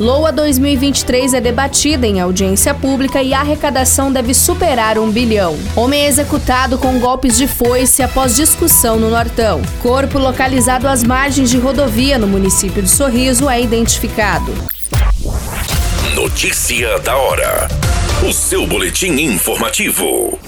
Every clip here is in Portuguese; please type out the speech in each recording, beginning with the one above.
LOA 2023 é debatida em audiência pública e a arrecadação deve superar um bilhão. Homem é executado com golpes de foice após discussão no Nortão. Corpo localizado às margens de rodovia no município de Sorriso é identificado. Notícia da hora. O seu boletim informativo.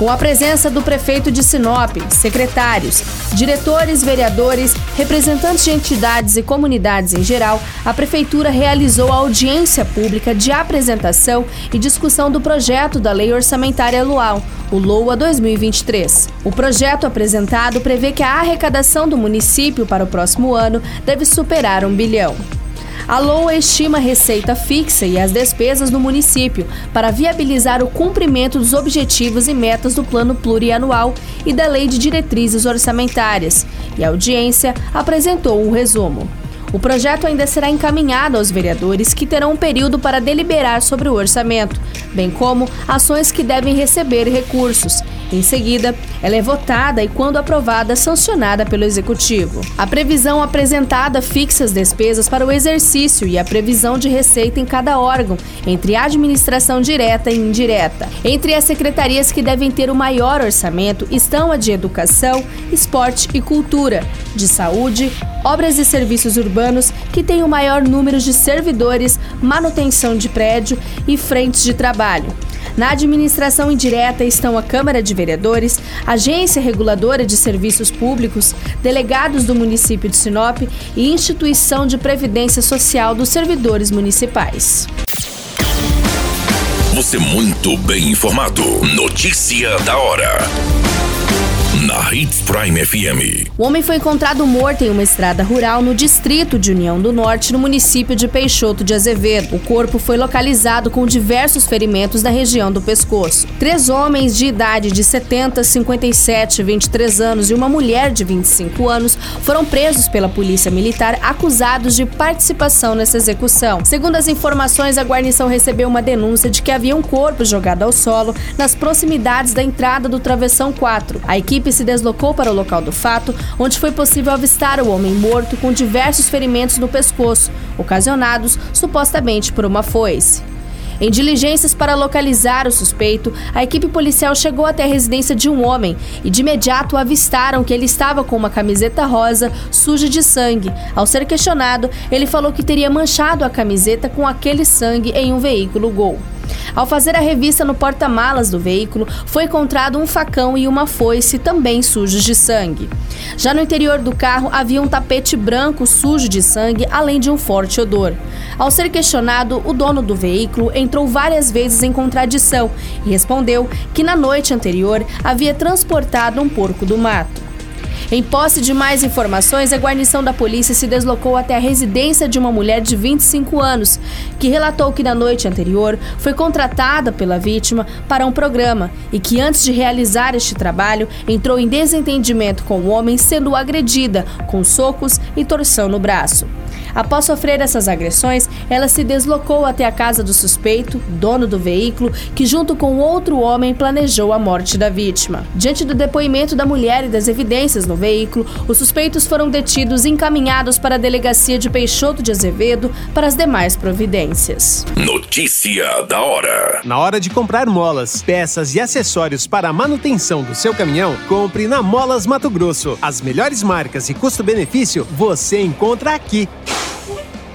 Com a presença do prefeito de Sinop, secretários, diretores, vereadores, representantes de entidades e comunidades em geral, a prefeitura realizou a audiência pública de apresentação e discussão do projeto da Lei Orçamentária Anual, o LOA 2023. O projeto apresentado prevê que a arrecadação do município para o próximo ano deve superar um bilhão. A LOA estima a receita fixa e as despesas do município para viabilizar o cumprimento dos objetivos e metas do Plano Plurianual e da Lei de Diretrizes Orçamentárias, e a audiência apresentou um resumo. O projeto ainda será encaminhado aos vereadores que terão um período para deliberar sobre o orçamento, bem como ações que devem receber recursos em seguida, ela é votada e, quando aprovada, sancionada pelo Executivo. A previsão apresentada fixa as despesas para o exercício e a previsão de receita em cada órgão, entre administração direta e indireta. Entre as secretarias que devem ter o maior orçamento estão a de Educação, Esporte e Cultura, de Saúde, Obras e Serviços Urbanos, que tem o maior número de servidores, manutenção de prédio e frentes de trabalho. Na administração indireta estão a Câmara de Vereadores, Agência Reguladora de Serviços Públicos, delegados do município de Sinop e Instituição de Previdência Social dos Servidores Municipais. Você muito bem informado. Notícia da hora na Hits Prime FM. O homem foi encontrado morto em uma estrada rural no distrito de União do Norte, no município de Peixoto de Azevedo. O corpo foi localizado com diversos ferimentos na região do pescoço. Três homens de idade de 70, 57 e 23 anos e uma mulher de 25 anos foram presos pela Polícia Militar acusados de participação nessa execução. Segundo as informações, a guarnição recebeu uma denúncia de que havia um corpo jogado ao solo nas proximidades da entrada do Travessão 4. A equipe equipe se deslocou para o local do fato, onde foi possível avistar o homem morto com diversos ferimentos no pescoço, ocasionados supostamente por uma foice. Em diligências para localizar o suspeito, a equipe policial chegou até a residência de um homem e de imediato avistaram que ele estava com uma camiseta rosa suja de sangue. Ao ser questionado, ele falou que teria manchado a camiseta com aquele sangue em um veículo Gol. Ao fazer a revista no porta-malas do veículo, foi encontrado um facão e uma foice também sujos de sangue. Já no interior do carro havia um tapete branco sujo de sangue, além de um forte odor. Ao ser questionado, o dono do veículo entrou várias vezes em contradição e respondeu que na noite anterior havia transportado um porco do mato. Em posse de mais informações, a guarnição da polícia se deslocou até a residência de uma mulher de 25 anos, que relatou que na noite anterior foi contratada pela vítima para um programa e que antes de realizar este trabalho entrou em desentendimento com o homem, sendo agredida com socos e torção no braço. Após sofrer essas agressões, ela se deslocou até a casa do suspeito, dono do veículo, que junto com outro homem planejou a morte da vítima. Diante do depoimento da mulher e das evidências no veículo, os suspeitos foram detidos e encaminhados para a delegacia de Peixoto de Azevedo para as demais providências. Notícia da hora. Na hora de comprar molas, peças e acessórios para a manutenção do seu caminhão, compre na Molas Mato Grosso. As melhores marcas e custo-benefício você encontra aqui.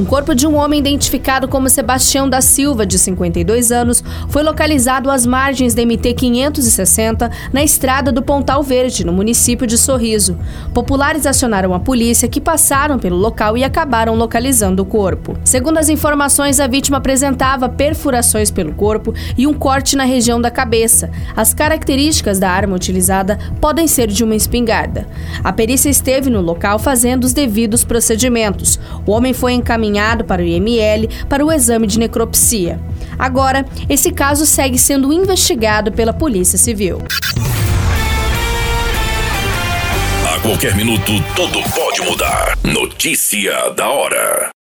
Um corpo de um homem identificado como Sebastião da Silva, de 52 anos, foi localizado às margens da MT 560, na estrada do Pontal Verde, no município de Sorriso. Populares acionaram a polícia, que passaram pelo local e acabaram localizando o corpo. Segundo as informações, a vítima apresentava perfurações pelo corpo e um corte na região da cabeça. As características da arma utilizada podem ser de uma espingarda. A perícia esteve no local fazendo os devidos procedimentos. O homem foi encaminhado encaminhado para o IML para o exame de necropsia. Agora, esse caso segue sendo investigado pela Polícia Civil. A qualquer minuto, tudo pode mudar. Notícia da hora.